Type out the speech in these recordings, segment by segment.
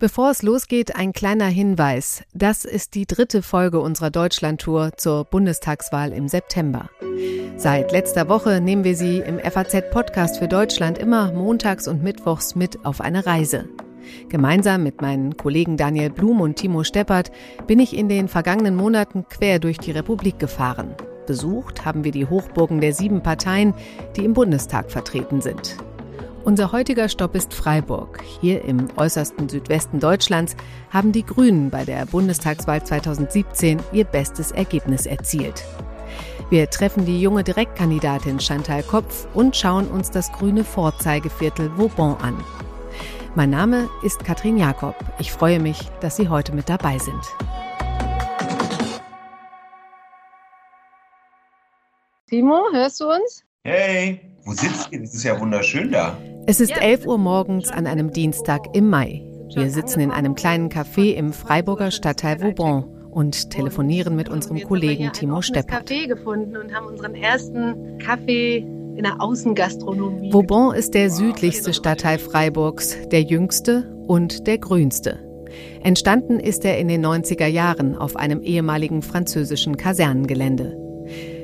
Bevor es losgeht, ein kleiner Hinweis. Das ist die dritte Folge unserer Deutschlandtour zur Bundestagswahl im September. Seit letzter Woche nehmen wir Sie im FAZ-Podcast für Deutschland immer montags und mittwochs mit auf eine Reise. Gemeinsam mit meinen Kollegen Daniel Blum und Timo Steppert bin ich in den vergangenen Monaten quer durch die Republik gefahren. Besucht haben wir die Hochburgen der sieben Parteien, die im Bundestag vertreten sind. Unser heutiger Stopp ist Freiburg. Hier im äußersten Südwesten Deutschlands haben die Grünen bei der Bundestagswahl 2017 ihr bestes Ergebnis erzielt. Wir treffen die junge Direktkandidatin Chantal Kopf und schauen uns das grüne Vorzeigeviertel Vauban an. Mein Name ist Katrin Jakob. Ich freue mich, dass Sie heute mit dabei sind. Timo, hörst du uns? Hey, wo sitzt ihr? Es ist ja wunderschön da. Es ist 11 Uhr morgens an einem Dienstag im Mai. Wir sitzen in einem kleinen Café im Freiburger Stadtteil Vauban und telefonieren mit unserem Kollegen Timo Steppert. Café gefunden und haben unseren ersten Kaffee in der Außengastronomie. Vauban ist der südlichste Stadtteil Freiburgs, der jüngste und der grünste. Entstanden ist er in den 90er Jahren auf einem ehemaligen französischen Kasernengelände.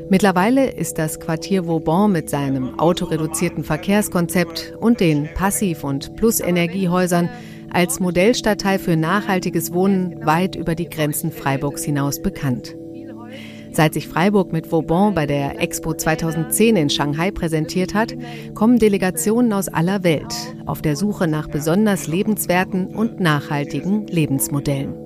Mittlerweile ist das Quartier Vauban mit seinem autoreduzierten Verkehrskonzept und den Passiv- und Plus-Energiehäusern als Modellstadtteil für nachhaltiges Wohnen weit über die Grenzen Freiburgs hinaus bekannt. Seit sich Freiburg mit Vauban bei der Expo 2010 in Shanghai präsentiert hat, kommen Delegationen aus aller Welt auf der Suche nach besonders lebenswerten und nachhaltigen Lebensmodellen.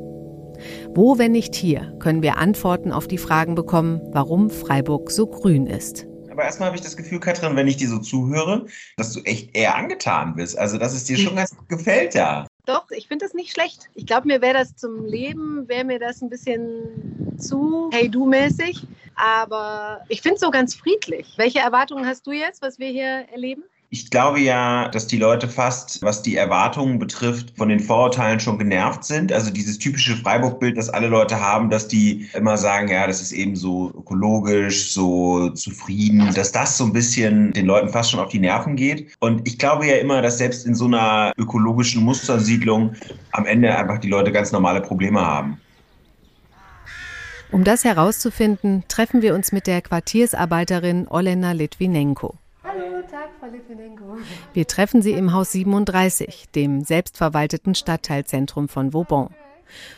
Wo, wenn nicht hier, können wir Antworten auf die Fragen bekommen, warum Freiburg so grün ist. Aber erstmal habe ich das Gefühl, Katrin, wenn ich dir so zuhöre, dass du echt eher angetan bist. Also, dass es dir schon ganz gefällt da. Doch, ich finde das nicht schlecht. Ich glaube, mir wäre das zum Leben, wäre mir das ein bisschen zu Hey-Du-mäßig. Aber ich finde es so ganz friedlich. Welche Erwartungen hast du jetzt, was wir hier erleben? Ich glaube ja, dass die Leute fast, was die Erwartungen betrifft, von den Vorurteilen schon genervt sind. Also dieses typische Freiburg-Bild, das alle Leute haben, dass die immer sagen, ja, das ist eben so ökologisch, so zufrieden, dass das so ein bisschen den Leuten fast schon auf die Nerven geht. Und ich glaube ja immer, dass selbst in so einer ökologischen Mustersiedlung am Ende einfach die Leute ganz normale Probleme haben. Um das herauszufinden, treffen wir uns mit der Quartiersarbeiterin Olena Litvinenko. Tag, Frau Litvinenko. Wir treffen sie im Haus 37, dem selbstverwalteten Stadtteilzentrum von Vauban.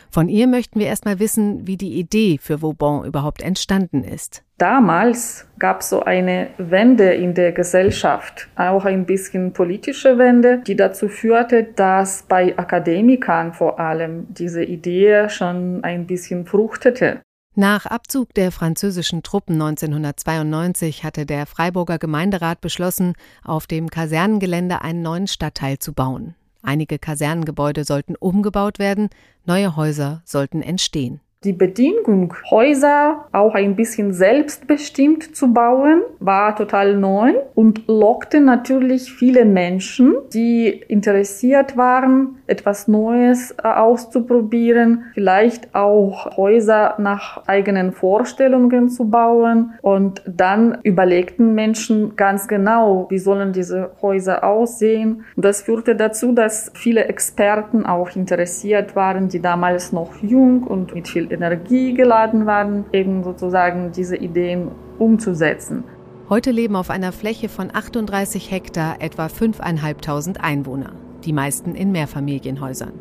Von ihr möchten wir erstmal wissen, wie die Idee für Vauban überhaupt entstanden ist. Damals gab es so eine Wende in der Gesellschaft, auch ein bisschen politische Wende, die dazu führte, dass bei Akademikern vor allem diese Idee schon ein bisschen fruchtete. Nach Abzug der französischen Truppen 1992 hatte der Freiburger Gemeinderat beschlossen, auf dem Kasernengelände einen neuen Stadtteil zu bauen. Einige Kasernengebäude sollten umgebaut werden, neue Häuser sollten entstehen. Die Bedingung, Häuser auch ein bisschen selbstbestimmt zu bauen, war total neu und lockte natürlich viele Menschen, die interessiert waren, etwas Neues äh, auszuprobieren, vielleicht auch Häuser nach eigenen Vorstellungen zu bauen. Und dann überlegten Menschen ganz genau, wie sollen diese Häuser aussehen. Das führte dazu, dass viele Experten auch interessiert waren, die damals noch jung und mit viel Energie geladen waren, eben sozusagen diese Ideen umzusetzen. Heute leben auf einer Fläche von 38 Hektar etwa 5.500 Einwohner, die meisten in Mehrfamilienhäusern.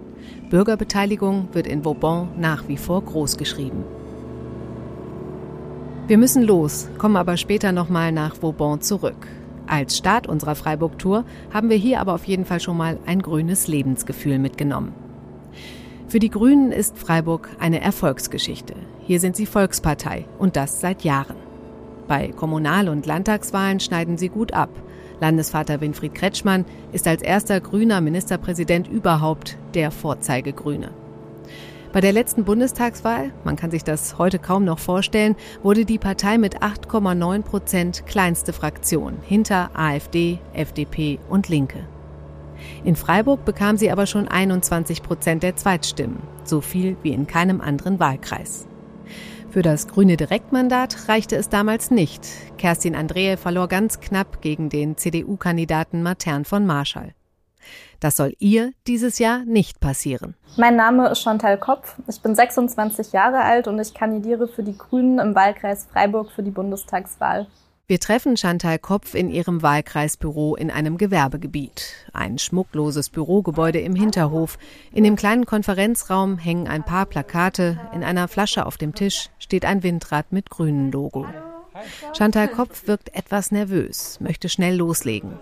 Bürgerbeteiligung wird in Vauban nach wie vor groß geschrieben. Wir müssen los, kommen aber später nochmal nach Vauban zurück. Als Start unserer Freiburg-Tour haben wir hier aber auf jeden Fall schon mal ein grünes Lebensgefühl mitgenommen. Für die Grünen ist Freiburg eine Erfolgsgeschichte. Hier sind sie Volkspartei und das seit Jahren. Bei Kommunal- und Landtagswahlen schneiden sie gut ab. Landesvater Winfried Kretschmann ist als erster grüner Ministerpräsident überhaupt der Vorzeigegrüne. Bei der letzten Bundestagswahl, man kann sich das heute kaum noch vorstellen, wurde die Partei mit 8,9 Prozent kleinste Fraktion hinter AfD, FDP und Linke. In Freiburg bekam sie aber schon 21 Prozent der Zweitstimmen, so viel wie in keinem anderen Wahlkreis. Für das grüne Direktmandat reichte es damals nicht. Kerstin Andrehe verlor ganz knapp gegen den CDU-Kandidaten Matern von Marschall. Das soll ihr dieses Jahr nicht passieren. Mein Name ist Chantal Kopf. Ich bin 26 Jahre alt und ich kandidiere für die Grünen im Wahlkreis Freiburg für die Bundestagswahl. Wir treffen Chantal Kopf in ihrem Wahlkreisbüro in einem Gewerbegebiet. Ein schmuckloses Bürogebäude im Hinterhof. In dem kleinen Konferenzraum hängen ein paar Plakate. In einer Flasche auf dem Tisch steht ein Windrad mit grünen Logo. Chantal Kopf wirkt etwas nervös, möchte schnell loslegen.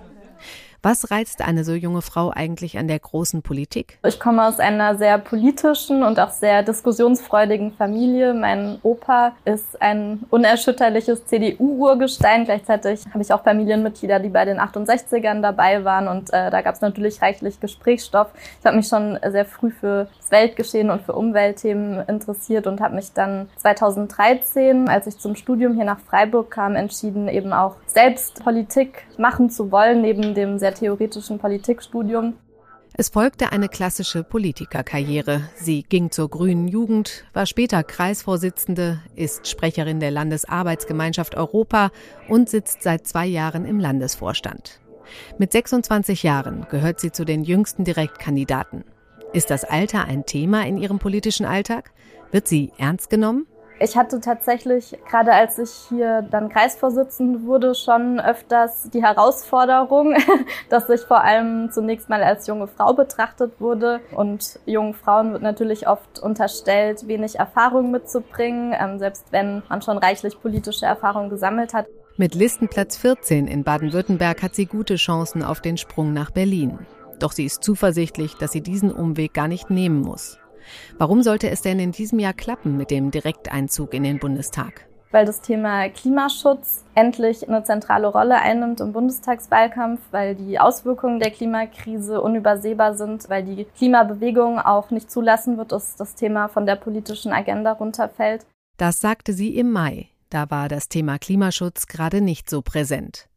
Was reizt eine so junge Frau eigentlich an der großen Politik? Ich komme aus einer sehr politischen und auch sehr diskussionsfreudigen Familie. Mein Opa ist ein unerschütterliches CDU-Urgestein. Gleichzeitig habe ich auch Familienmitglieder, die bei den 68ern dabei waren und äh, da gab es natürlich reichlich Gesprächsstoff. Ich habe mich schon sehr früh für das Weltgeschehen und für Umweltthemen interessiert und habe mich dann 2013, als ich zum Studium hier nach Freiburg kam, entschieden, eben auch selbst Politik machen zu wollen, neben dem sehr theoretischen Politikstudium. Es folgte eine klassische Politikerkarriere. Sie ging zur Grünen Jugend, war später Kreisvorsitzende, ist Sprecherin der Landesarbeitsgemeinschaft Europa und sitzt seit zwei Jahren im Landesvorstand. Mit 26 Jahren gehört sie zu den jüngsten Direktkandidaten. Ist das Alter ein Thema in ihrem politischen Alltag? Wird sie ernst genommen? Ich hatte tatsächlich, gerade als ich hier dann Kreisvorsitzende wurde, schon öfters die Herausforderung, dass ich vor allem zunächst mal als junge Frau betrachtet wurde. Und jungen Frauen wird natürlich oft unterstellt, wenig Erfahrung mitzubringen, ähm, selbst wenn man schon reichlich politische Erfahrung gesammelt hat. Mit Listenplatz 14 in Baden-Württemberg hat sie gute Chancen auf den Sprung nach Berlin. Doch sie ist zuversichtlich, dass sie diesen Umweg gar nicht nehmen muss. Warum sollte es denn in diesem Jahr klappen mit dem Direkteinzug in den Bundestag? weil das Thema Klimaschutz endlich eine zentrale Rolle einnimmt im Bundestagswahlkampf, weil die Auswirkungen der Klimakrise unübersehbar sind, weil die Klimabewegung auch nicht zulassen wird, dass das Thema von der politischen Agenda runterfällt. Das sagte sie im Mai. Da war das Thema Klimaschutz gerade nicht so präsent.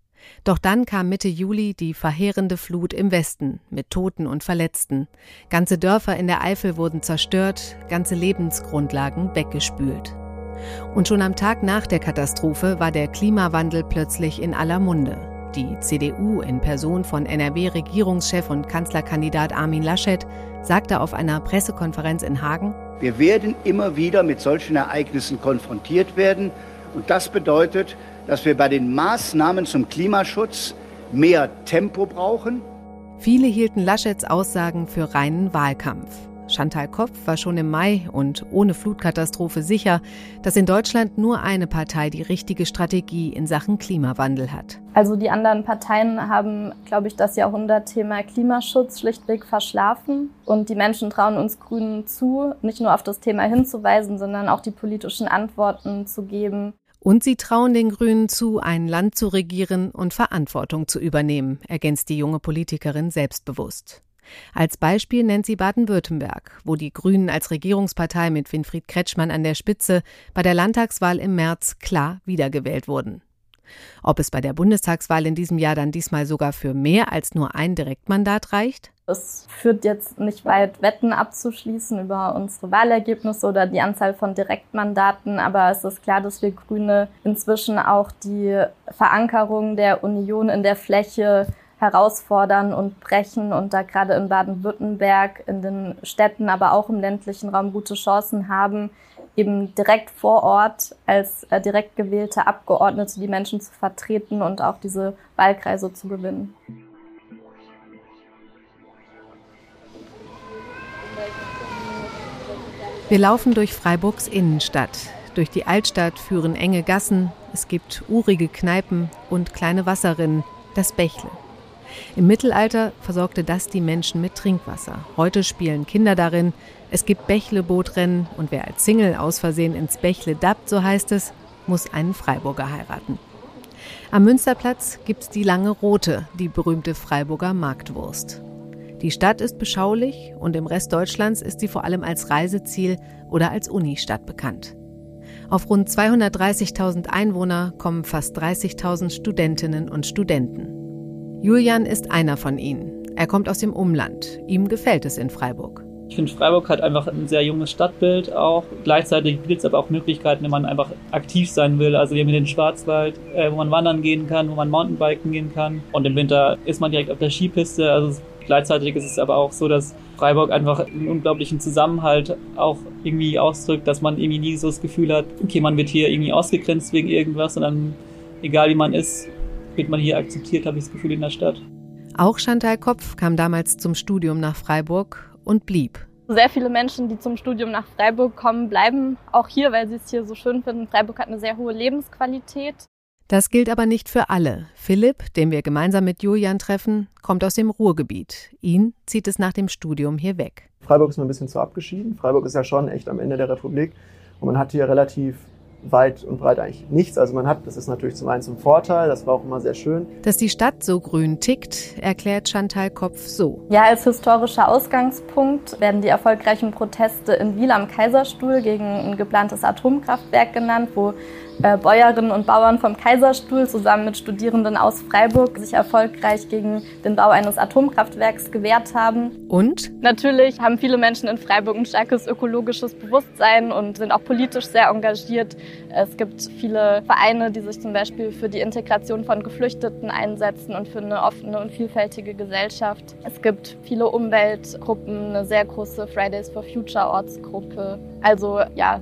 Doch dann kam Mitte Juli die verheerende Flut im Westen mit Toten und Verletzten. Ganze Dörfer in der Eifel wurden zerstört, ganze Lebensgrundlagen weggespült. Und schon am Tag nach der Katastrophe war der Klimawandel plötzlich in aller Munde. Die CDU in Person von NRW-Regierungschef und Kanzlerkandidat Armin Laschet sagte auf einer Pressekonferenz in Hagen, Wir werden immer wieder mit solchen Ereignissen konfrontiert werden. Und das bedeutet, dass wir bei den Maßnahmen zum Klimaschutz mehr Tempo brauchen. Viele hielten Laschets Aussagen für reinen Wahlkampf. Chantal Kopf war schon im Mai und ohne Flutkatastrophe sicher, dass in Deutschland nur eine Partei die richtige Strategie in Sachen Klimawandel hat. Also die anderen Parteien haben, glaube ich, das Jahrhundertthema Klimaschutz schlichtweg verschlafen. Und die Menschen trauen uns Grünen zu, nicht nur auf das Thema hinzuweisen, sondern auch die politischen Antworten zu geben. Und sie trauen den Grünen zu, ein Land zu regieren und Verantwortung zu übernehmen, ergänzt die junge Politikerin selbstbewusst. Als Beispiel nennt sie Baden-Württemberg, wo die Grünen als Regierungspartei mit Winfried Kretschmann an der Spitze bei der Landtagswahl im März klar wiedergewählt wurden. Ob es bei der Bundestagswahl in diesem Jahr dann diesmal sogar für mehr als nur ein Direktmandat reicht? Es führt jetzt nicht weit, Wetten abzuschließen über unsere Wahlergebnisse oder die Anzahl von Direktmandaten, aber es ist klar, dass wir Grüne inzwischen auch die Verankerung der Union in der Fläche herausfordern und brechen und da gerade in Baden-Württemberg, in den Städten, aber auch im ländlichen Raum gute Chancen haben, eben direkt vor Ort als äh, direkt gewählte Abgeordnete die Menschen zu vertreten und auch diese Wahlkreise zu gewinnen. Wir laufen durch Freiburgs Innenstadt. Durch die Altstadt führen enge Gassen, es gibt urige Kneipen und kleine Wasserrinnen, das Bächle. Im Mittelalter versorgte das die Menschen mit Trinkwasser. Heute spielen Kinder darin. Es gibt Bächle-Bootrennen und wer als Single aus Versehen ins Bächle dappt, so heißt es, muss einen Freiburger heiraten. Am Münsterplatz gibt's die lange Rote, die berühmte Freiburger Marktwurst. Die Stadt ist beschaulich und im Rest Deutschlands ist sie vor allem als Reiseziel oder als Unistadt bekannt. Auf rund 230.000 Einwohner kommen fast 30.000 Studentinnen und Studenten. Julian ist einer von ihnen. Er kommt aus dem Umland. Ihm gefällt es in Freiburg. Ich finde, Freiburg hat einfach ein sehr junges Stadtbild auch. Gleichzeitig bietet es aber auch Möglichkeiten, wenn man einfach aktiv sein will. Also wir haben den Schwarzwald, äh, wo man wandern gehen kann, wo man Mountainbiken gehen kann. Und im Winter ist man direkt auf der Skipiste. Also Gleichzeitig ist es aber auch so, dass Freiburg einfach einen unglaublichen Zusammenhalt auch irgendwie ausdrückt, dass man irgendwie nie so das Gefühl hat, okay, man wird hier irgendwie ausgegrenzt wegen irgendwas, sondern egal wie man ist, wird man hier akzeptiert, habe ich das Gefühl, in der Stadt. Auch Chantal Kopf kam damals zum Studium nach Freiburg und blieb. Sehr viele Menschen, die zum Studium nach Freiburg kommen, bleiben auch hier, weil sie es hier so schön finden. Freiburg hat eine sehr hohe Lebensqualität. Das gilt aber nicht für alle. Philipp, den wir gemeinsam mit Julian treffen, kommt aus dem Ruhrgebiet. Ihn zieht es nach dem Studium hier weg. Freiburg ist mir ein bisschen zu abgeschieden. Freiburg ist ja schon echt am Ende der Republik und man hat hier relativ weit und breit eigentlich nichts. Also man hat, das ist natürlich zum einen zum Vorteil, das war auch immer sehr schön. Dass die Stadt so grün tickt, erklärt Chantal Kopf so. Ja, als historischer Ausgangspunkt werden die erfolgreichen Proteste in Wiel am Kaiserstuhl gegen ein geplantes Atomkraftwerk genannt, wo äh, Bäuerinnen und Bauern vom Kaiserstuhl zusammen mit Studierenden aus Freiburg sich erfolgreich gegen den Bau eines Atomkraftwerks gewehrt haben. Und? Natürlich haben viele Menschen in Freiburg ein starkes ökologisches Bewusstsein und sind auch politisch sehr engagiert. Es gibt viele Vereine, die sich zum Beispiel für die Integration von Geflüchteten einsetzen und für eine offene und vielfältige Gesellschaft. Es gibt viele Umweltgruppen, eine sehr große Fridays for Future Ortsgruppe. Also ja,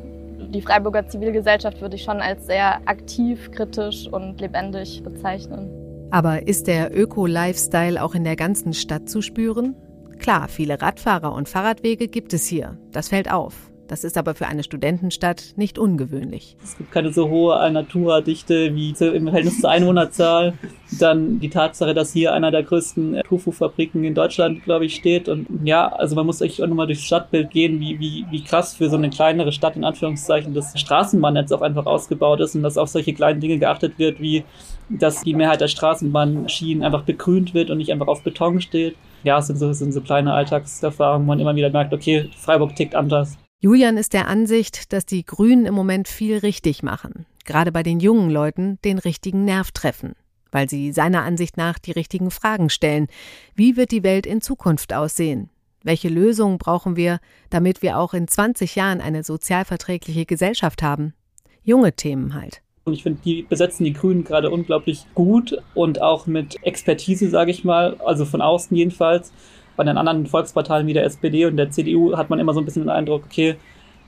die Freiburger Zivilgesellschaft würde ich schon als sehr aktiv, kritisch und lebendig bezeichnen. Aber ist der Öko-Lifestyle auch in der ganzen Stadt zu spüren? Klar, viele Radfahrer und Fahrradwege gibt es hier. Das fällt auf. Das ist aber für eine Studentenstadt nicht ungewöhnlich. Es gibt keine so hohe Naturdichte wie im Verhältnis zur Einwohnerzahl. Dann die Tatsache, dass hier einer der größten Tofu-Fabriken in Deutschland, glaube ich, steht. Und ja, also man muss echt auch nochmal durchs Stadtbild gehen, wie, wie, wie krass für so eine kleinere Stadt in Anführungszeichen das Straßenbahnnetz auch einfach ausgebaut ist und dass auf solche kleinen Dinge geachtet wird, wie dass die Mehrheit der Straßenbahnschienen einfach begrünt wird und nicht einfach auf Beton steht. Ja, es sind so, sind so kleine Alltagserfahrungen, wo man immer wieder merkt, okay, Freiburg tickt anders. Julian ist der Ansicht, dass die Grünen im Moment viel richtig machen, gerade bei den jungen Leuten den richtigen Nerv treffen, weil sie seiner Ansicht nach die richtigen Fragen stellen. Wie wird die Welt in Zukunft aussehen? Welche Lösungen brauchen wir, damit wir auch in 20 Jahren eine sozialverträgliche Gesellschaft haben? Junge Themen halt. Und ich finde, die besetzen die Grünen gerade unglaublich gut und auch mit Expertise, sage ich mal, also von außen jedenfalls bei den anderen Volksparteien wie der SPD und der CDU hat man immer so ein bisschen den Eindruck, okay,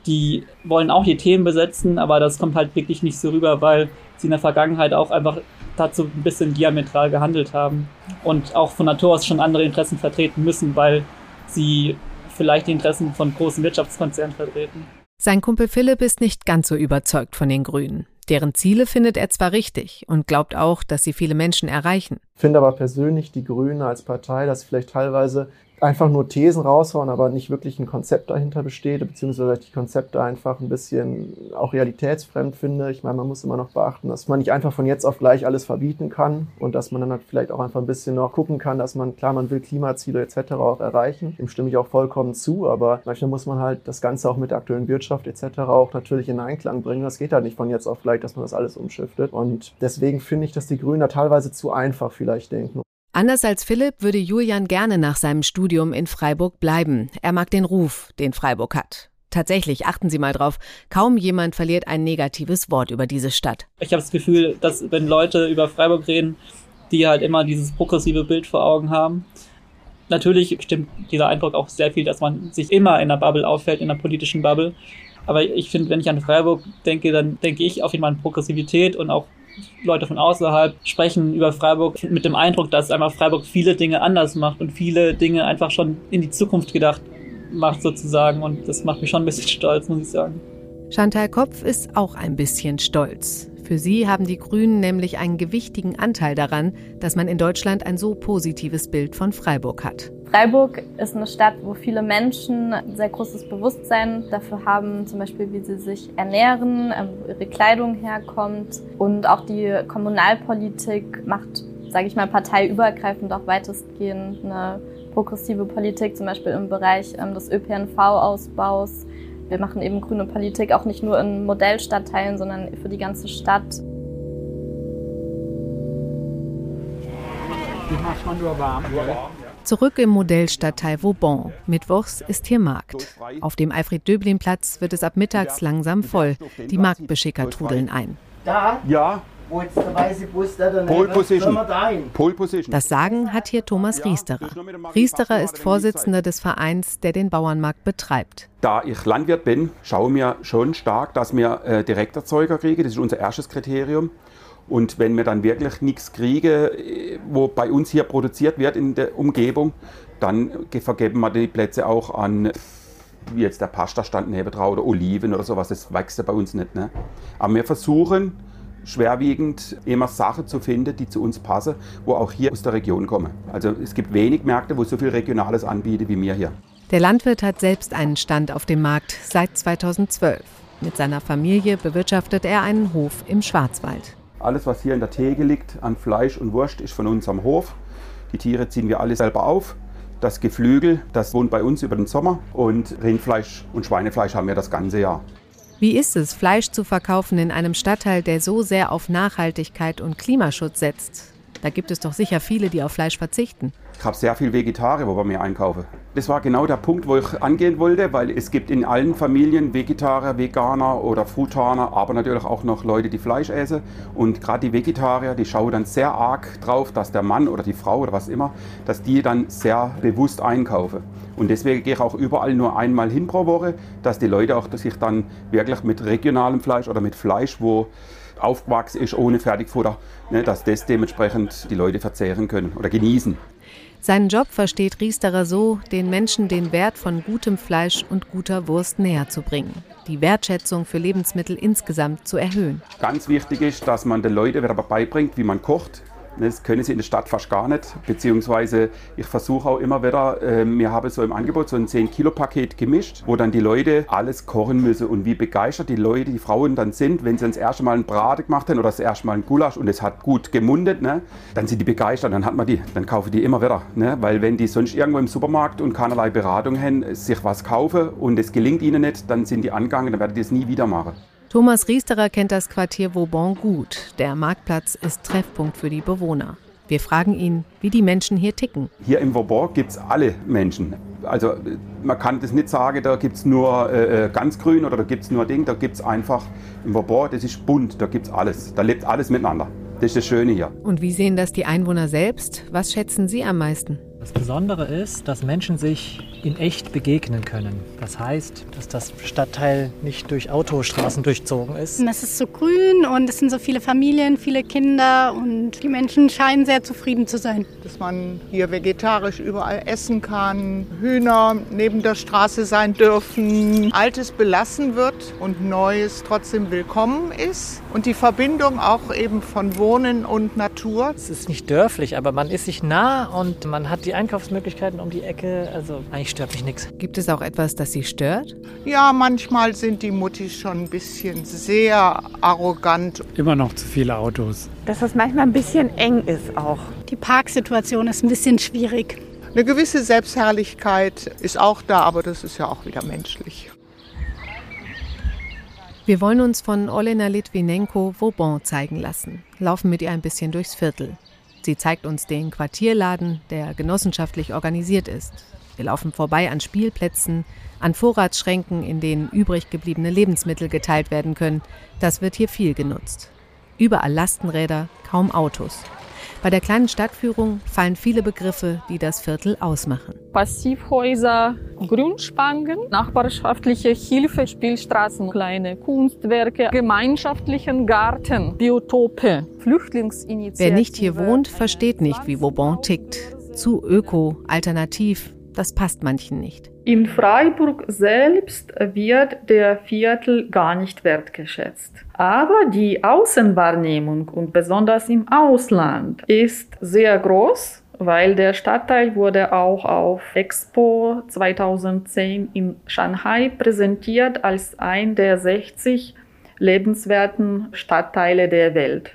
die wollen auch die Themen besetzen, aber das kommt halt wirklich nicht so rüber, weil sie in der Vergangenheit auch einfach dazu ein bisschen diametral gehandelt haben und auch von Natur aus schon andere Interessen vertreten müssen, weil sie vielleicht die Interessen von großen Wirtschaftskonzernen vertreten. Sein Kumpel Philipp ist nicht ganz so überzeugt von den Grünen. Deren Ziele findet er zwar richtig und glaubt auch, dass sie viele Menschen erreichen. Ich finde aber persönlich die Grünen als Partei, dass sie vielleicht teilweise einfach nur Thesen raushauen, aber nicht wirklich ein Konzept dahinter besteht, beziehungsweise die Konzepte einfach ein bisschen auch realitätsfremd finde. Ich meine, man muss immer noch beachten, dass man nicht einfach von jetzt auf gleich alles verbieten kann und dass man dann halt vielleicht auch einfach ein bisschen noch gucken kann, dass man, klar, man will Klimaziele etc. auch erreichen. Dem stimme ich auch vollkommen zu, aber manchmal muss man halt das Ganze auch mit der aktuellen Wirtschaft etc. auch natürlich in Einklang bringen. Das geht halt nicht von jetzt auf gleich, dass man das alles umschiftet. Und deswegen finde ich, dass die Grünen da teilweise zu einfach vielleicht denken. Anders als Philipp würde Julian gerne nach seinem Studium in Freiburg bleiben. Er mag den Ruf, den Freiburg hat. Tatsächlich, achten Sie mal drauf, kaum jemand verliert ein negatives Wort über diese Stadt. Ich habe das Gefühl, dass wenn Leute über Freiburg reden, die halt immer dieses progressive Bild vor Augen haben. Natürlich stimmt dieser Eindruck auch sehr viel, dass man sich immer in einer Bubble auffällt, in einer politischen Bubble. Aber ich finde, wenn ich an Freiburg denke, dann denke ich auf jeden Fall an Progressivität und auch Leute von außerhalb sprechen über Freiburg mit dem Eindruck, dass einfach Freiburg viele Dinge anders macht und viele Dinge einfach schon in die Zukunft gedacht macht sozusagen. Und das macht mich schon ein bisschen stolz, muss ich sagen. Chantal Kopf ist auch ein bisschen stolz. Für sie haben die Grünen nämlich einen gewichtigen Anteil daran, dass man in Deutschland ein so positives Bild von Freiburg hat. Freiburg ist eine Stadt, wo viele Menschen ein sehr großes Bewusstsein dafür haben, zum Beispiel wie sie sich ernähren, ähm, wo ihre Kleidung herkommt. Und auch die Kommunalpolitik macht, sage ich mal, parteiübergreifend auch weitestgehend eine progressive Politik, zum Beispiel im Bereich ähm, des ÖPNV-Ausbaus. Wir machen eben grüne Politik auch nicht nur in Modellstadtteilen, sondern für die ganze Stadt. Zurück im Modellstadtteil Vauban. Mittwochs ist hier Markt. Auf dem Alfred-Döblin-Platz wird es ab mittags langsam voll. Die Marktbeschicker trudeln ein. Da? Ja. Wo jetzt der weiße Bus da daneben Pole Position. Pole Position. Das Sagen hat hier Thomas Riesterer. Riesterer ist Vorsitzender des Vereins, der den Bauernmarkt betreibt. Da ich Landwirt bin, schauen wir schon stark, dass wir äh, Direkterzeuger kriegen. Das ist unser erstes Kriterium. Und wenn wir dann wirklich nichts kriegen, äh, wo bei uns hier produziert wird in der Umgebung, dann ge- vergeben wir die Plätze auch an, wie jetzt der Pastastand nebenan oder Oliven oder sowas. Das wächst ja bei uns nicht. Ne? Aber wir versuchen schwerwiegend immer Sachen zu finden, die zu uns passen, wo auch hier aus der Region kommen. Also es gibt wenig Märkte, wo so viel Regionales anbieten wie wir hier. Der Landwirt hat selbst einen Stand auf dem Markt seit 2012. Mit seiner Familie bewirtschaftet er einen Hof im Schwarzwald. Alles, was hier in der Theke liegt an Fleisch und Wurst, ist von uns am Hof. Die Tiere ziehen wir alle selber auf. Das Geflügel, das wohnt bei uns über den Sommer. Und Rindfleisch und Schweinefleisch haben wir das ganze Jahr. Wie ist es, Fleisch zu verkaufen in einem Stadtteil, der so sehr auf Nachhaltigkeit und Klimaschutz setzt? Da gibt es doch sicher viele, die auf Fleisch verzichten. Ich habe sehr viel Vegetarier, wo wir mir einkaufen. Das war genau der Punkt, wo ich angehen wollte, weil es gibt in allen Familien Vegetarier, Veganer oder Frutaner, aber natürlich auch noch Leute, die Fleisch essen. Und gerade die Vegetarier, die schauen dann sehr arg drauf, dass der Mann oder die Frau oder was immer, dass die dann sehr bewusst einkaufen. Und deswegen gehe ich auch überall nur einmal hin pro Woche, dass die Leute auch sich dann wirklich mit regionalem Fleisch oder mit Fleisch, wo aufgewachsen ist ohne Fertigfutter, ne, dass das dementsprechend die Leute verzehren können oder genießen. Seinen Job versteht Riesterer so, den Menschen den Wert von gutem Fleisch und guter Wurst näher zu bringen, die Wertschätzung für Lebensmittel insgesamt zu erhöhen. Ganz wichtig ist, dass man den Leuten wieder beibringt, wie man kocht. Das können sie in der Stadt fast gar nicht. Beziehungsweise ich versuche auch immer wieder, äh, wir haben so im Angebot so ein 10-Kilo-Paket gemischt, wo dann die Leute alles kochen müssen. Und wie begeistert die Leute, die Frauen dann sind, wenn sie das erste Mal einen Braten gemacht haben oder das erste Mal einen Gulasch und es hat gut gemundet, ne? dann sind die begeistert. Dann hat man die, dann kaufen die immer wieder. Ne? Weil wenn die sonst irgendwo im Supermarkt und keinerlei Beratung haben, sich was kaufen und es gelingt ihnen nicht, dann sind die angegangen, dann werden die es nie wieder machen. Thomas Riesterer kennt das Quartier Vauban gut. Der Marktplatz ist Treffpunkt für die Bewohner. Wir fragen ihn, wie die Menschen hier ticken. Hier im Vauban gibt es alle Menschen. Also äh, man kann das nicht sagen, da gibt es nur äh, ganz grün oder da gibt es nur Ding. Da gibt es einfach im Vauban, das ist bunt, da gibt es alles. Da lebt alles miteinander. Das ist das Schöne hier. Und wie sehen das die Einwohner selbst? Was schätzen sie am meisten? Das Besondere ist, dass Menschen sich in echt begegnen können. Das heißt, dass das Stadtteil nicht durch Autostraßen durchzogen ist. Es ist so grün und es sind so viele Familien, viele Kinder und die Menschen scheinen sehr zufrieden zu sein. Dass man hier vegetarisch überall essen kann, Hühner neben der Straße sein dürfen, Altes belassen wird und Neues trotzdem willkommen ist und die Verbindung auch eben von Wohnen und Natur. Es ist nicht dörflich, aber man ist sich nah und man hat die Einkaufsmöglichkeiten um die Ecke. Also eigentlich stört mich nichts. Gibt es auch etwas, das Sie stört? Ja, manchmal sind die Muttis schon ein bisschen sehr arrogant. Immer noch zu viele Autos. Dass es manchmal ein bisschen eng ist auch. Die Parksituation ist ein bisschen schwierig. Eine gewisse Selbstherrlichkeit ist auch da, aber das ist ja auch wieder menschlich. Wir wollen uns von Olena Litvinenko Vauban zeigen lassen, laufen mit ihr ein bisschen durchs Viertel. Sie zeigt uns den Quartierladen, der genossenschaftlich organisiert ist. Wir laufen vorbei an Spielplätzen, an Vorratsschränken, in denen übrig gebliebene Lebensmittel geteilt werden können. Das wird hier viel genutzt. Überall Lastenräder, kaum Autos. Bei der kleinen Stadtführung fallen viele Begriffe, die das Viertel ausmachen. Passivhäuser, Grünspangen, nachbarschaftliche Hilfe, Spielstraßen, kleine Kunstwerke, gemeinschaftlichen Garten, Biotope, Flüchtlingsinitiativen. Wer nicht hier wohnt, versteht nicht, wie Vauban tickt. Zu öko, alternativ, das passt manchen nicht. In Freiburg selbst wird der Viertel gar nicht wertgeschätzt. Aber die Außenwahrnehmung und besonders im Ausland ist sehr groß, weil der Stadtteil wurde auch auf Expo 2010 in Shanghai präsentiert als ein der 60 lebenswerten Stadtteile der Welt.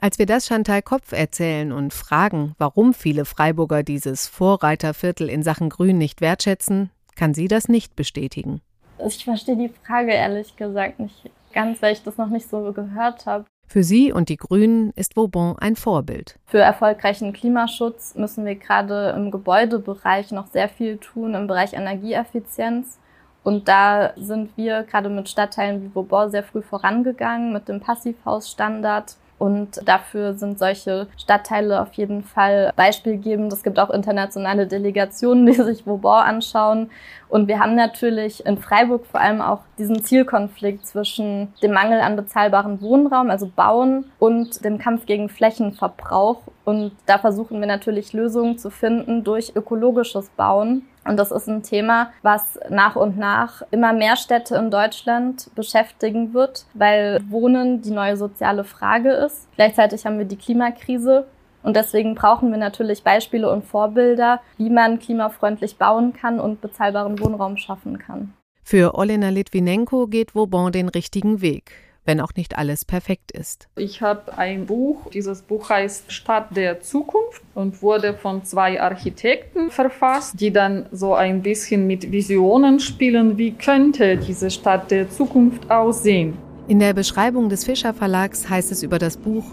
Als wir das Chantal Kopf erzählen und fragen, warum viele Freiburger dieses Vorreiterviertel in Sachen Grün nicht wertschätzen, kann sie das nicht bestätigen. Ich verstehe die Frage ehrlich gesagt nicht ganz, weil ich das noch nicht so gehört habe. Für sie und die Grünen ist Vauban ein Vorbild. Für erfolgreichen Klimaschutz müssen wir gerade im Gebäudebereich noch sehr viel tun, im Bereich Energieeffizienz. Und da sind wir gerade mit Stadtteilen wie Vauban sehr früh vorangegangen, mit dem Passivhausstandard. Und dafür sind solche Stadtteile auf jeden Fall beispielgebend. Es gibt auch internationale Delegationen, die sich Vauban anschauen. Und wir haben natürlich in Freiburg vor allem auch diesen Zielkonflikt zwischen dem Mangel an bezahlbarem Wohnraum, also Bauen, und dem Kampf gegen Flächenverbrauch. Und da versuchen wir natürlich Lösungen zu finden durch ökologisches Bauen. Und das ist ein Thema, was nach und nach immer mehr Städte in Deutschland beschäftigen wird, weil Wohnen die neue soziale Frage ist. Gleichzeitig haben wir die Klimakrise. Und deswegen brauchen wir natürlich Beispiele und Vorbilder, wie man klimafreundlich bauen kann und bezahlbaren Wohnraum schaffen kann. Für Olena Litvinenko geht Vauban den richtigen Weg wenn auch nicht alles perfekt ist. Ich habe ein Buch, dieses Buch heißt Stadt der Zukunft und wurde von zwei Architekten verfasst, die dann so ein bisschen mit Visionen spielen, wie könnte diese Stadt der Zukunft aussehen. In der Beschreibung des Fischer Verlags heißt es über das Buch,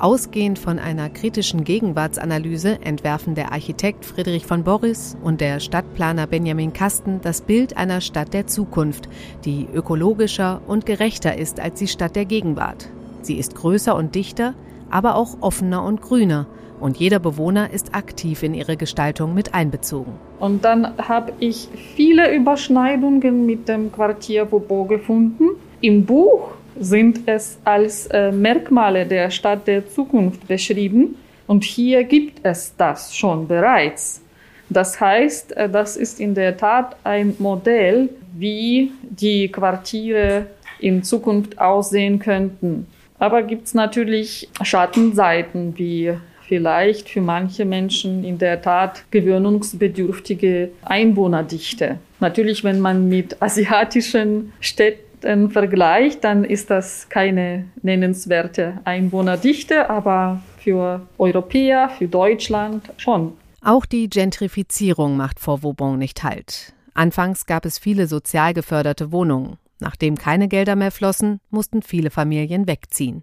Ausgehend von einer kritischen Gegenwartsanalyse entwerfen der Architekt Friedrich von Boris und der Stadtplaner Benjamin Kasten das Bild einer Stadt der Zukunft, die ökologischer und gerechter ist als die Stadt der Gegenwart. Sie ist größer und dichter, aber auch offener und grüner und jeder Bewohner ist aktiv in ihre Gestaltung mit einbezogen. Und dann habe ich viele Überschneidungen mit dem Quartier Bobo gefunden. Im Buch sind es als äh, Merkmale der Stadt der Zukunft beschrieben. Und hier gibt es das schon bereits. Das heißt, äh, das ist in der Tat ein Modell, wie die Quartiere in Zukunft aussehen könnten. Aber gibt es natürlich Schattenseiten, wie vielleicht für manche Menschen in der Tat gewöhnungsbedürftige Einwohnerdichte. Natürlich, wenn man mit asiatischen Städten den Vergleich, dann ist das keine nennenswerte Einwohnerdichte, aber für Europäer, für Deutschland schon. Auch die Gentrifizierung macht vor Vauban nicht Halt. Anfangs gab es viele sozial geförderte Wohnungen. Nachdem keine Gelder mehr flossen, mussten viele Familien wegziehen.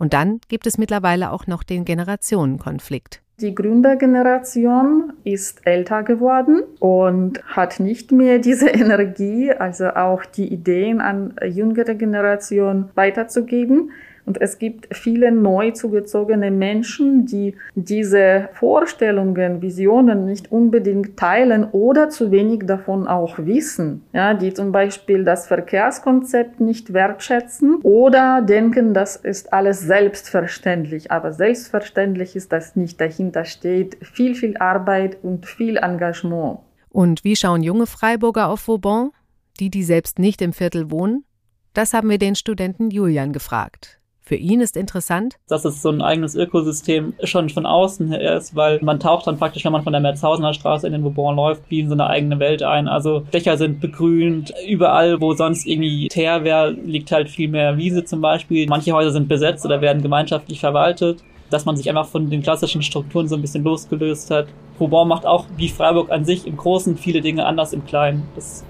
Und dann gibt es mittlerweile auch noch den Generationenkonflikt. Die Gründergeneration ist älter geworden und hat nicht mehr diese Energie, also auch die Ideen an jüngere Generation weiterzugeben. Und es gibt viele neu zugezogene Menschen, die diese Vorstellungen, Visionen nicht unbedingt teilen oder zu wenig davon auch wissen. Ja, die zum Beispiel das Verkehrskonzept nicht wertschätzen oder denken, das ist alles selbstverständlich. Aber selbstverständlich ist das nicht. Dahinter steht viel, viel Arbeit und viel Engagement. Und wie schauen junge Freiburger auf Vauban? Die, die selbst nicht im Viertel wohnen? Das haben wir den Studenten Julian gefragt. Für ihn ist interessant, dass es so ein eigenes Ökosystem schon von außen her ist, weil man taucht dann praktisch, wenn man von der Merzhausener Straße in den Vauban läuft, wie in so eine eigene Welt ein. Also Dächer sind begrünt, überall, wo sonst irgendwie Teer wäre, liegt halt viel mehr Wiese zum Beispiel. Manche Häuser sind besetzt oder werden gemeinschaftlich verwaltet dass man sich einfach von den klassischen Strukturen so ein bisschen losgelöst hat. Vauban macht auch wie Freiburg an sich im Großen viele Dinge anders im Kleinen. Das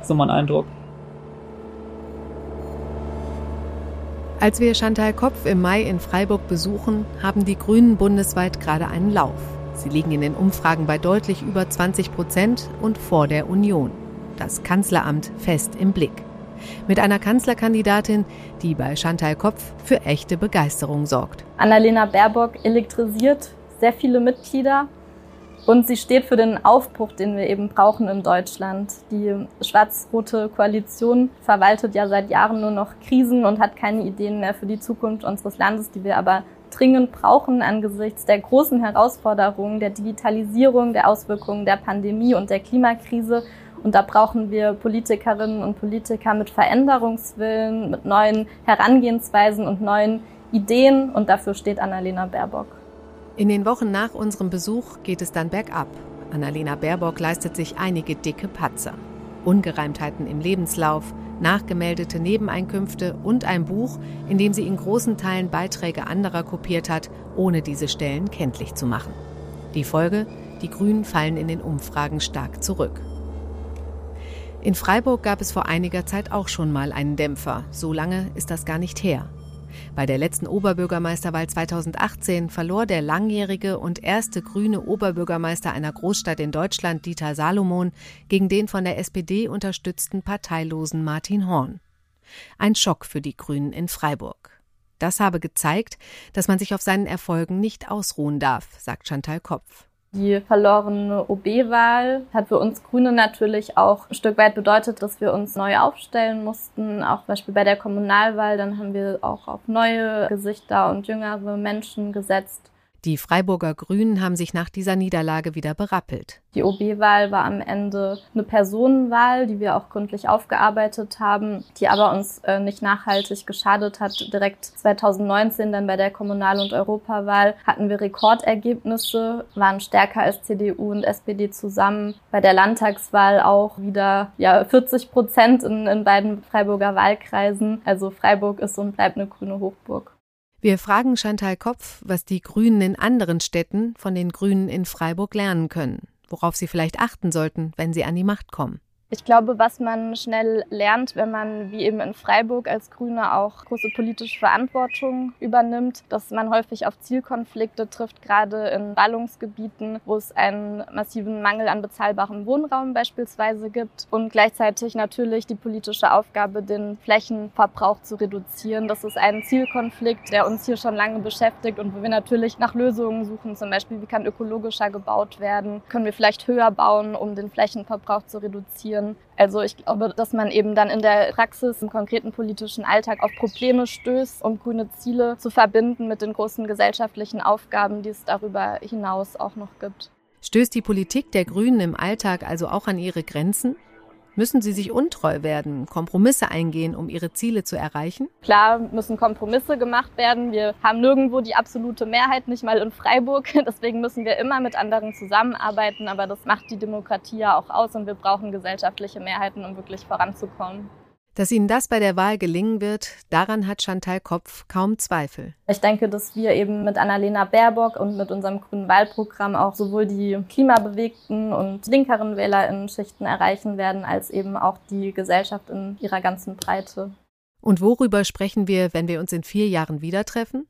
ist so mein Eindruck. Als wir Chantal Kopf im Mai in Freiburg besuchen, haben die Grünen bundesweit gerade einen Lauf. Sie liegen in den Umfragen bei deutlich über 20 Prozent und vor der Union. Das Kanzleramt fest im Blick. Mit einer Kanzlerkandidatin, die bei Chantal Kopf für echte Begeisterung sorgt. Annalena Baerbock elektrisiert sehr viele Mitglieder und sie steht für den Aufbruch, den wir eben brauchen in Deutschland. Die schwarz-rote Koalition verwaltet ja seit Jahren nur noch Krisen und hat keine Ideen mehr für die Zukunft unseres Landes, die wir aber dringend brauchen angesichts der großen Herausforderungen der Digitalisierung, der Auswirkungen der Pandemie und der Klimakrise. Und da brauchen wir Politikerinnen und Politiker mit Veränderungswillen, mit neuen Herangehensweisen und neuen Ideen. Und dafür steht Annalena Baerbock. In den Wochen nach unserem Besuch geht es dann bergab. Annalena Baerbock leistet sich einige dicke Patzer. Ungereimtheiten im Lebenslauf, nachgemeldete Nebeneinkünfte und ein Buch, in dem sie in großen Teilen Beiträge anderer kopiert hat, ohne diese Stellen kenntlich zu machen. Die Folge? Die Grünen fallen in den Umfragen stark zurück. In Freiburg gab es vor einiger Zeit auch schon mal einen Dämpfer. So lange ist das gar nicht her. Bei der letzten Oberbürgermeisterwahl 2018 verlor der langjährige und erste grüne Oberbürgermeister einer Großstadt in Deutschland, Dieter Salomon, gegen den von der SPD unterstützten parteilosen Martin Horn. Ein Schock für die Grünen in Freiburg. Das habe gezeigt, dass man sich auf seinen Erfolgen nicht ausruhen darf, sagt Chantal Kopf. Die verlorene OB-Wahl hat für uns Grüne natürlich auch ein Stück weit bedeutet, dass wir uns neu aufstellen mussten. Auch zum Beispiel bei der Kommunalwahl, dann haben wir auch auf neue Gesichter und jüngere Menschen gesetzt. Die Freiburger Grünen haben sich nach dieser Niederlage wieder berappelt. Die OB-Wahl war am Ende eine Personenwahl, die wir auch gründlich aufgearbeitet haben, die aber uns äh, nicht nachhaltig geschadet hat. Direkt 2019 dann bei der Kommunal- und Europawahl hatten wir Rekordergebnisse, waren stärker als CDU und SPD zusammen. Bei der Landtagswahl auch wieder ja, 40 Prozent in, in beiden Freiburger Wahlkreisen. Also Freiburg ist und bleibt eine grüne Hochburg. Wir fragen Chantal Kopf, was die Grünen in anderen Städten von den Grünen in Freiburg lernen können, worauf sie vielleicht achten sollten, wenn sie an die Macht kommen. Ich glaube, was man schnell lernt, wenn man wie eben in Freiburg als Grüne auch große politische Verantwortung übernimmt, dass man häufig auf Zielkonflikte trifft, gerade in Ballungsgebieten, wo es einen massiven Mangel an bezahlbarem Wohnraum beispielsweise gibt und gleichzeitig natürlich die politische Aufgabe, den Flächenverbrauch zu reduzieren. Das ist ein Zielkonflikt, der uns hier schon lange beschäftigt und wo wir natürlich nach Lösungen suchen, zum Beispiel wie kann ökologischer gebaut werden, können wir vielleicht höher bauen, um den Flächenverbrauch zu reduzieren reagieren. Also ich glaube, dass man eben dann in der Praxis, im konkreten politischen Alltag auf Probleme stößt, um grüne Ziele zu verbinden mit den großen gesellschaftlichen Aufgaben, die es darüber hinaus auch noch gibt. Stößt die Politik der Grünen im Alltag also auch an ihre Grenzen? Müssen sie sich untreu werden, Kompromisse eingehen, um ihre Ziele zu erreichen? Klar müssen Kompromisse gemacht werden. Wir haben nirgendwo die absolute Mehrheit, nicht mal in Freiburg. Deswegen müssen wir immer mit anderen zusammenarbeiten. Aber das macht die Demokratie ja auch aus und wir brauchen gesellschaftliche Mehrheiten, um wirklich voranzukommen. Dass Ihnen das bei der Wahl gelingen wird, daran hat Chantal Kopf kaum Zweifel. Ich denke, dass wir eben mit Annalena Baerbock und mit unserem grünen Wahlprogramm auch sowohl die klimabewegten und linkeren WählerInnen-Schichten erreichen werden, als eben auch die Gesellschaft in ihrer ganzen Breite. Und worüber sprechen wir, wenn wir uns in vier Jahren wieder treffen?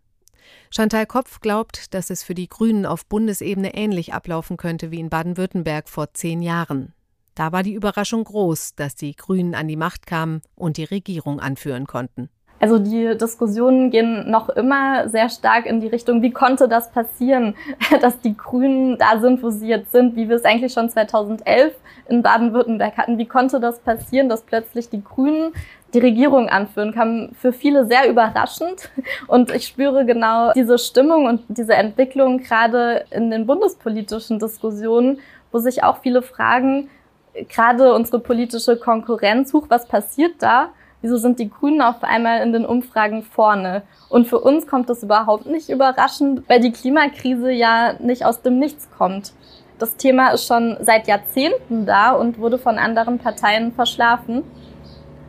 Chantal Kopf glaubt, dass es für die Grünen auf Bundesebene ähnlich ablaufen könnte wie in Baden-Württemberg vor zehn Jahren. Da war die Überraschung groß, dass die Grünen an die Macht kamen und die Regierung anführen konnten. Also die Diskussionen gehen noch immer sehr stark in die Richtung, wie konnte das passieren, dass die Grünen da sind, wo sie jetzt sind, wie wir es eigentlich schon 2011 in Baden-Württemberg hatten. Wie konnte das passieren, dass plötzlich die Grünen die Regierung anführen, kam für viele sehr überraschend. Und ich spüre genau diese Stimmung und diese Entwicklung gerade in den bundespolitischen Diskussionen, wo sich auch viele fragen, gerade unsere politische Konkurrenz, huch, was passiert da? Wieso sind die Grünen auf einmal in den Umfragen vorne? Und für uns kommt das überhaupt nicht überraschend, weil die Klimakrise ja nicht aus dem Nichts kommt. Das Thema ist schon seit Jahrzehnten da und wurde von anderen Parteien verschlafen.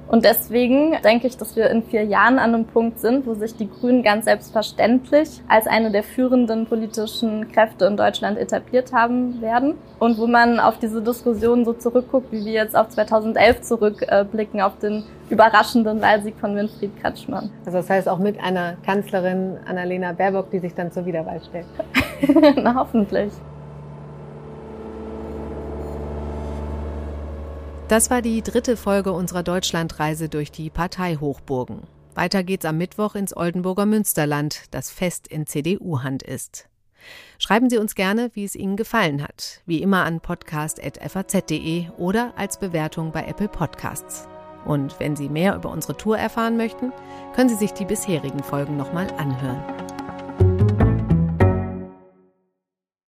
Und deswegen denke ich, dass wir in vier Jahren an einem Punkt sind, wo sich die Grünen ganz selbstverständlich als eine der führenden politischen Kräfte in Deutschland etabliert haben werden. Und wo man auf diese Diskussion so zurückguckt, wie wir jetzt auf 2011 zurückblicken, auf den überraschenden Wahlsieg von Winfried Kretschmann. Also das heißt auch mit einer Kanzlerin Annalena Baerbock, die sich dann zur Wiederwahl stellt. Na, hoffentlich. Das war die dritte Folge unserer Deutschlandreise durch die Parteihochburgen. Weiter geht's am Mittwoch ins Oldenburger Münsterland, das fest in CDU-Hand ist. Schreiben Sie uns gerne, wie es Ihnen gefallen hat. Wie immer an podcast.faz.de oder als Bewertung bei Apple Podcasts. Und wenn Sie mehr über unsere Tour erfahren möchten, können Sie sich die bisherigen Folgen nochmal anhören.